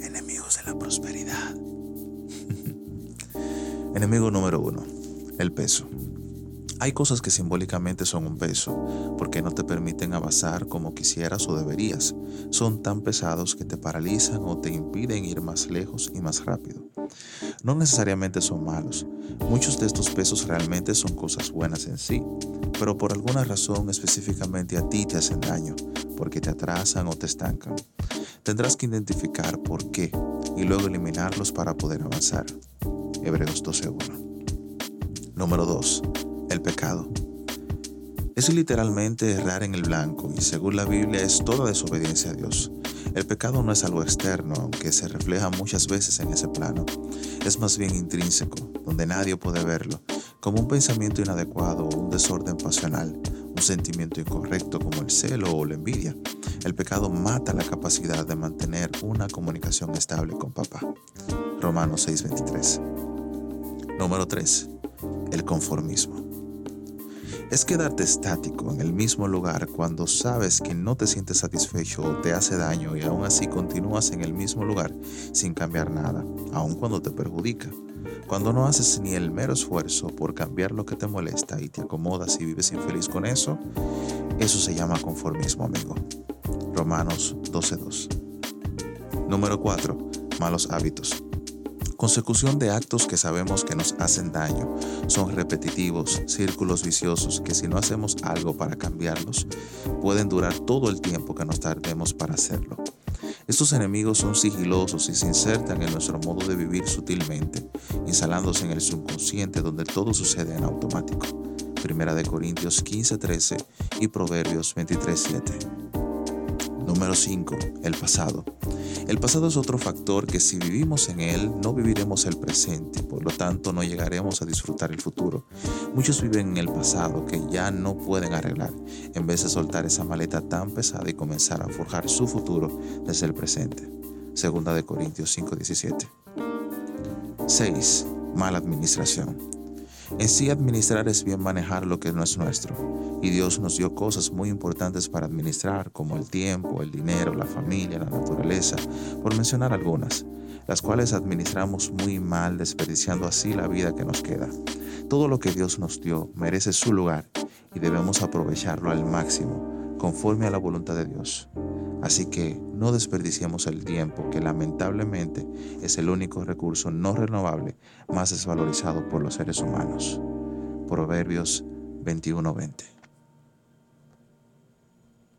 enemigos de la prosperidad. Enemigo número uno, el peso. Hay cosas que simbólicamente son un peso, porque no te permiten avanzar como quisieras o deberías. Son tan pesados que te paralizan o te impiden ir más lejos y más rápido. No necesariamente son malos. Muchos de estos pesos realmente son cosas buenas en sí, pero por alguna razón específicamente a ti te hacen daño, porque te atrasan o te estancan. Tendrás que identificar por qué y luego eliminarlos para poder avanzar. Hebreos 12.1. Número 2 el pecado. Es literalmente errar en el blanco y según la Biblia es toda desobediencia a Dios. El pecado no es algo externo, aunque se refleja muchas veces en ese plano. Es más bien intrínseco, donde nadie puede verlo, como un pensamiento inadecuado o un desorden pasional, un sentimiento incorrecto como el celo o la envidia. El pecado mata la capacidad de mantener una comunicación estable con papá. Romanos 6:23. Número 3. El conformismo es quedarte estático en el mismo lugar cuando sabes que no te sientes satisfecho o te hace daño y aún así continúas en el mismo lugar sin cambiar nada, aun cuando te perjudica. Cuando no haces ni el mero esfuerzo por cambiar lo que te molesta y te acomodas y vives infeliz con eso, eso se llama conformismo, amigo. Romanos 12.2. Número 4. Malos hábitos. Consecución de actos que sabemos que nos hacen daño. Son repetitivos, círculos viciosos que si no hacemos algo para cambiarlos, pueden durar todo el tiempo que nos tardemos para hacerlo. Estos enemigos son sigilosos y se insertan en nuestro modo de vivir sutilmente, instalándose en el subconsciente donde todo sucede en automático. Primera de Corintios 15:13 y Proverbios 23:7. Número 5. El pasado. El pasado es otro factor que si vivimos en él no viviremos el presente, por lo tanto no llegaremos a disfrutar el futuro. Muchos viven en el pasado que ya no pueden arreglar, en vez de soltar esa maleta tan pesada y comenzar a forjar su futuro desde el presente. Segunda de Corintios 5:17. 6. Mala administración. En sí administrar es bien manejar lo que no es nuestro. Y Dios nos dio cosas muy importantes para administrar, como el tiempo, el dinero, la familia, la naturaleza, por mencionar algunas, las cuales administramos muy mal, desperdiciando así la vida que nos queda. Todo lo que Dios nos dio merece su lugar y debemos aprovecharlo al máximo, conforme a la voluntad de Dios. Así que no desperdiciemos el tiempo, que lamentablemente es el único recurso no renovable más desvalorizado por los seres humanos. Proverbios 21:20